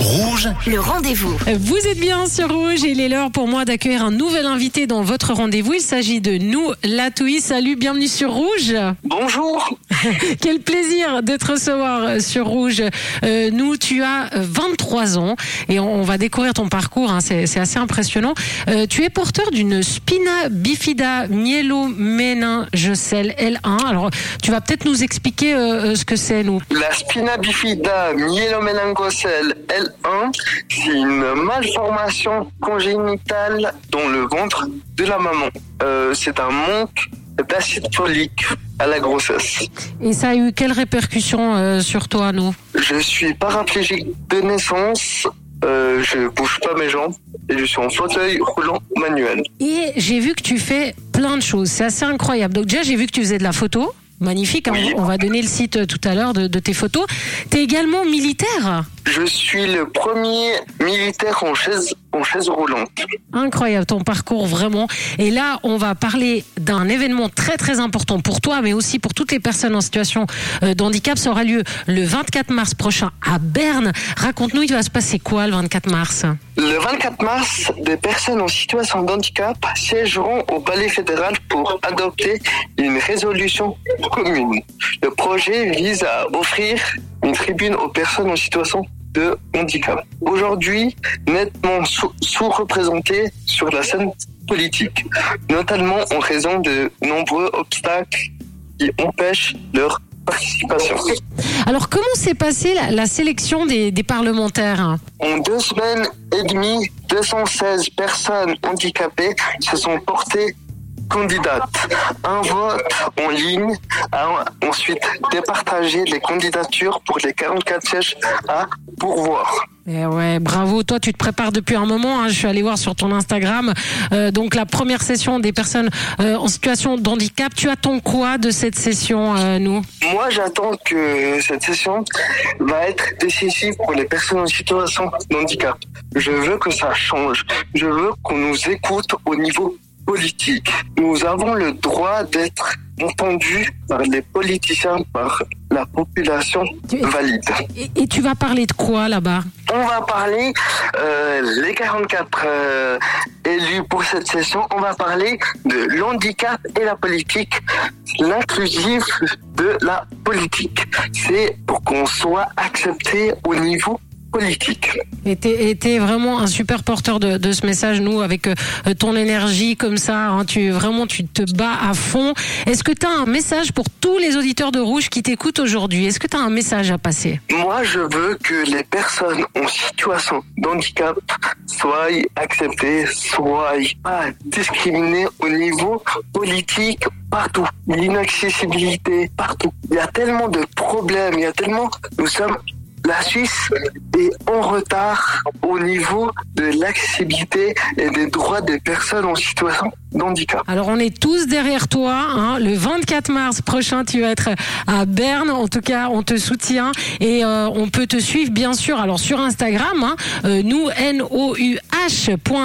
Rouge, Le rendez-vous. Vous êtes bien sur Rouge et il est l'heure pour moi d'accueillir un nouvel invité dans votre rendez-vous. Il s'agit de nous, Latoui. Salut, bienvenue sur Rouge. Bonjour. Quel plaisir de te recevoir sur Rouge. Euh, nous, tu as 23 ans et on, on va découvrir ton parcours. hein, c'est c'est assez impressionnant. Euh, tu es porteur d'une spina bifida myelomèningocèle L1. Alors, tu vas peut-être nous expliquer euh, euh, ce que c'est, nous. La spina bifida myéloméningocèle L1, c'est une malformation congénitale dans le ventre de la maman. Euh, c'est un manque d'acide folique à la grossesse. Et ça a eu quelles répercussions euh, sur toi, nous? Je suis paraplégique de naissance. Euh, je bouge pas mes jambes et je suis en fauteuil roulant manuel. Et j'ai vu que tu fais plein de choses. C'est assez incroyable. Donc déjà, j'ai vu que tu faisais de la photo. Magnifique. hein. On va donner le site euh, tout à l'heure de, de tes photos. Tu es également militaire? Je suis le premier militaire en chaise, en chaise roulante. Incroyable ton parcours vraiment. Et là, on va parler d'un événement très très important pour toi, mais aussi pour toutes les personnes en situation euh, de handicap. Ça aura lieu le 24 mars prochain à Berne. Raconte-nous, il va se passer quoi le 24 mars? Le 24 mars, des personnes en situation de handicap siégeront au Palais fédéral pour adopter une résolution commune. Le projet vise à offrir une tribune aux personnes en situation de handicap. Aujourd'hui, nettement sous- sous-représentées sur la scène politique, notamment en raison de nombreux obstacles qui empêchent leur participation. Alors, comment s'est passée la, la sélection des, des parlementaires En deux semaines et demie, 216 personnes handicapées se sont portées candidates. Un vote en ligne a ensuite départagé les candidatures pour les 44 sièges à pourvoir. Eh ouais, bravo. Toi, tu te prépares depuis un moment. hein. Je suis allée voir sur ton Instagram. Euh, donc, la première session des personnes euh, en situation de handicap. Tu attends quoi de cette session, euh, nous? Moi, j'attends que cette session va être décisive pour les personnes en situation de handicap. Je veux que ça change. Je veux qu'on nous écoute au niveau politique. Nous avons le droit d'être entendus par les politiciens, par la population valide. et, et tu vas parler de quoi là-bas? On va parler, euh, les 44 euh, élus pour cette session, on va parler de l'handicap et la politique, l'inclusif de la politique. C'est pour qu'on soit accepté au niveau politique. Et t'es vraiment un super porteur de, de ce message, nous, avec euh, ton énergie comme ça. hein. tu vraiment, tu te bats à fond. Est-ce que tu as un message pour tous les auditeurs de Rouge qui t'écoutent aujourd'hui? Est-ce que tu as un message à passer? Moi, je veux que les personnes en situation d'handicap soient acceptées, soient pas discriminées au niveau politique partout. L'inaccessibilité partout. Il y a tellement de problèmes, il y a tellement... Nous sommes... La Suisse est en retard au niveau de l'accessibilité et des droits des personnes en situation de handicap. Alors on est tous derrière toi. hein. Le 24 mars prochain, tu vas être à Berne. En tout cas, on te soutient et euh, on peut te suivre bien sûr. Alors sur Instagram, hein, euh, nous n o u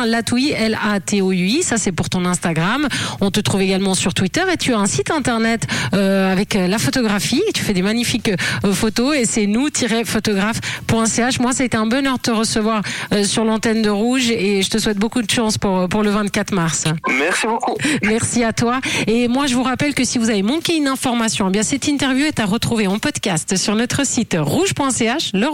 Latoui. Ça c'est pour ton Instagram. On te trouve également sur Twitter et tu as un site internet euh, avec euh, la photographie. Tu fais des magnifiques euh, photos et c'est nous-photographe.ch. Moi, ça a été un bonheur de te recevoir euh, sur l'antenne de Rouge et je te souhaite beaucoup de chance pour pour le 24 mars. Merci beaucoup. Merci à toi. Et moi, je vous rappelle que si vous avez manqué une information, eh bien cette interview est à retrouver en podcast sur notre site rouge.ch. Le